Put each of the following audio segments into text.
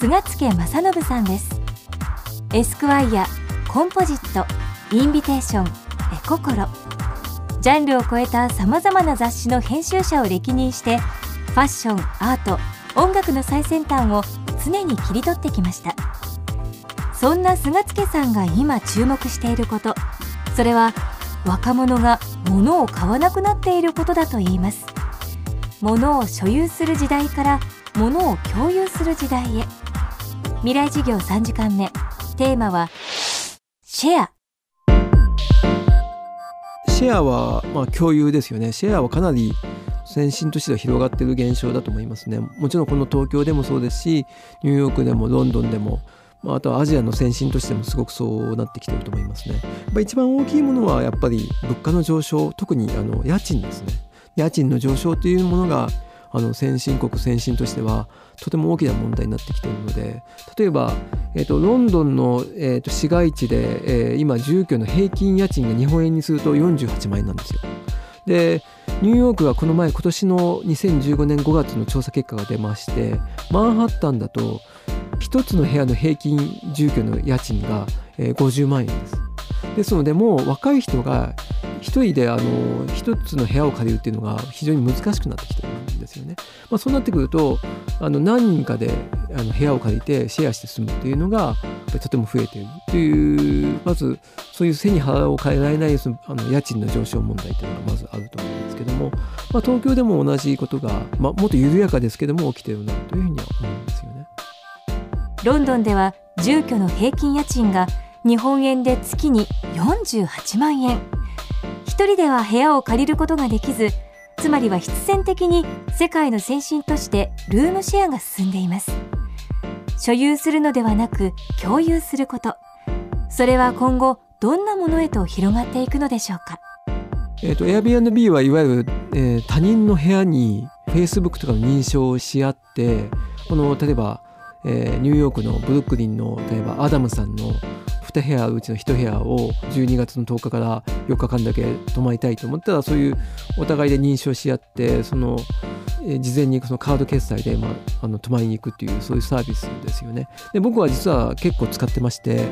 菅助正信さんです。エスクワイア、コンポジット、インビテーション、エココロ。ジャンルを超えた様々な雑誌の編集者を歴任して、ファッション、アート、音楽の最先端を常に切り取ってきました。そんな菅助さんが今注目していること、それは若者が物を買わなくなっていることだといいます。物を所有する時代から物を共有する時代へ。未来事業3時間目。テーマは、シェア。シェアはまあ共有ですよねシェアはかなり先進としては広がっている現象だと思いますねもちろんこの東京でもそうですしニューヨークでもロンドンでもまああとはアジアの先進としてもすごくそうなってきてると思いますねやっぱ一番大きいものはやっぱり物価の上昇特にあの家賃ですね家賃の上昇というものがあの先進国先進としてはとても大きな問題になってきているので例えば、えー、とロンドンの、えー、と市街地で、えー今住居の平均家賃が日本円にすると48万円なんですよ。でニューヨークはこの前今年の2015年5月の調査結果が出ましてマンハッタンだと1つの部屋の平均住居の家賃が、えー50万円です。ですのでもう若い人が一人であの一つの部屋を借りるっていうのが非常に難しくなってきてるんですよね。まあ、そうなってくるとあの何人かであの部屋を借りてシェアして住むっていうのがとても増えているというまずそういう背に腹を変えられないそのあの家賃の上昇問題というのがまずあると思うんですけども、まあ、東京でも同じことが、まあ、もっと緩やかですけども起きてるなというふうには思うんですよね。ロンドンでは住居の平均家賃が日本円で月に48万円。一人では部屋を借りることができず、つまりは必然的に世界の先進としてルームシェアが進んでいます。所有するのではなく共有すること。それは今後どんなものへと広がっていくのでしょうか？えー、と Airbnb はいわゆる、えー他人の部屋に Facebook とかの認証をし合ってこの例えば、えーニューヨークのブルックリンの例えばアダムさんの2部屋うちの1部屋を12月の10日から4日間だけ泊まりたいと思ったらそういうお互いで認証し合ってその、事前にそのカード決済で、まあ、あの泊まりに行くっていうそういうサービスですよね。で僕は実は結構使ってまして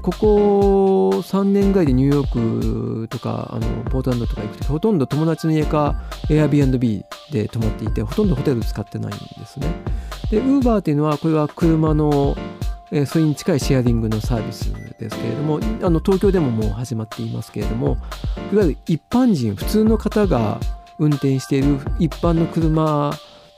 ここ3年ぐらいでニューヨークとかあのポートランドとか行くとほとんど友達の家か Airbnb で泊まっていてほとんどホテル使ってないんですね。で Uber っていうのはこれは車のえそれに近いシェアリングのサービスですけれどもあの東京でももう始まっていますけれどもいわゆる一般人普通の方が運転している一般の車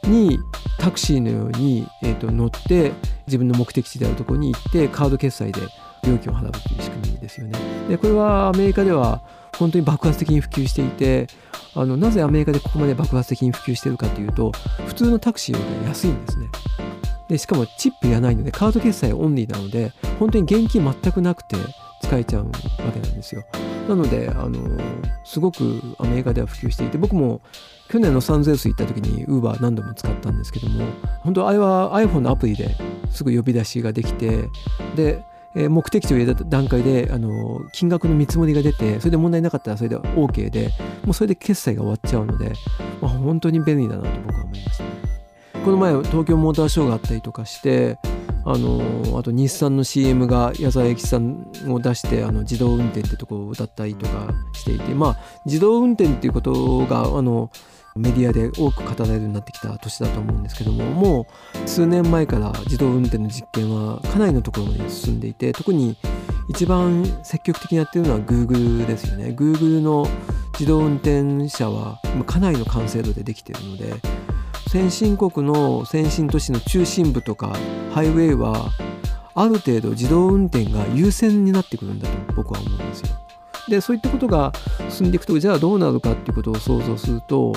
にタクシーのように、えーと乗って自分の目的地であるところに行ってカード決済で料金を払うという仕組みですよね。でこれはアメリカでは本当に爆発的に普及していてあのなぜアメリカでここまで爆発的に普及しているかというと普通のタクシーより安いんですね。でしかもチップやないのでカード決済オンリーなので本当に現金全くなくて使えちゃうわけなんですよ。なのであのすごくアメリカでは普及していて僕も去年ロサンゼルス行った時に Uber 何度も使ったんですけども本当あれは iPhone のアプリですぐ呼び出しができてで目的地を入れた段階であの金額の見積もりが出てそれで問題なかったらそれで OK でもうそれで決済が終わっちゃうので、まあ、本当に便利だなと僕は思いますね。この前東京モーターショーがあったりとかしてあのあと日産の CM が矢沢永吉さんを出してあの自動運転ってとこを歌ったりとかしていてまあ自動運転っていうことがあのメディアで多く語られるようになってきた年だと思うんですけどももう数年前から自動運転の実験はかなりのところまで進んでいて特に一番積極的にやってるのは Google ですよね。Google の自動運転車はかなりの完成度でできているので先進国の先進都市の中心部とかハイウェイはある程度自動運転が優先になってくるんだと僕は思うんですよ。でそういったことが進んでいくとじゃあどうなるかっていうことを想像すると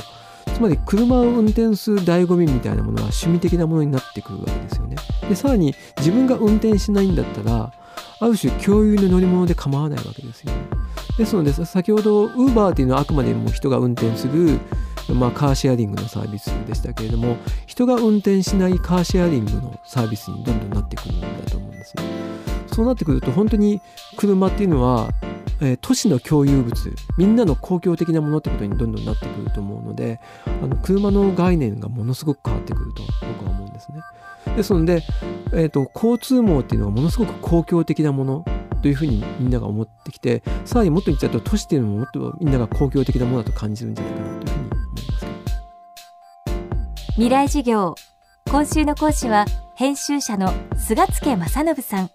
つまり車を運転する醍醐味みたいなものは趣味的なものになってくるわけですよね。でさらに自分が運転しないんだったらある種共有の乗り物で構わないわけですよ。ですので先ほど Uber っていうのはあくまでも人が運転するまあ、カーシェアリングのサービスでしたけれども人が運転しないカーシェアリングのサービスにどんどんなってくるんだと思うんですね。そうなってくると本当に車っていうのは、えー、都市の共有物みんなの公共的なものってことにどんどんなってくると思うのであの車の概念がものすごく変わってくると僕は思うんですね。ですので、えーと、交通網っていうのはものすごく公共的なものというふうにみんなが思ってきてさらにもっと言っちゃうと都市っていうのももっとみんなが公共的なものだと感じるんじゃないかなという未来事業。今週の講師は編集者の菅助正信さん。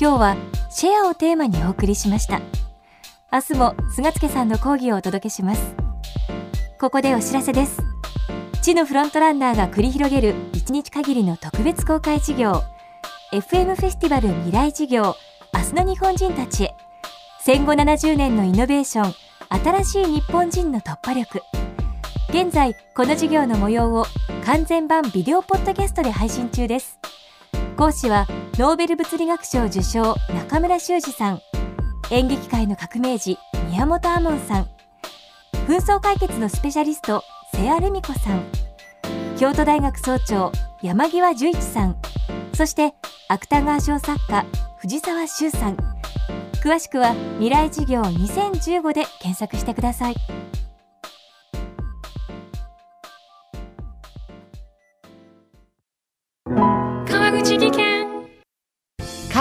今日はシェアをテーマにお送りしました。明日も菅助さんの講義をお届けします。ここでお知らせです。地のフロントランナーが繰り広げる1日限りの特別公開事業。FM フェスティバル未来事業。明日の日本人たちへ。戦後70年のイノベーション。新しい日本人の突破力。現在この事業の模様を完全版ビデオポッドキャストで配信中です。講師はノーベル物理学賞受賞中村修二さん。演劇界の革命児宮本亞門さん。紛争解決のスペシャリスト瀬谷ルミ子さん。京都大学総長山際十一さん。そして芥川賞作家藤沢修さん。詳しくは未来事業2015で検索してください。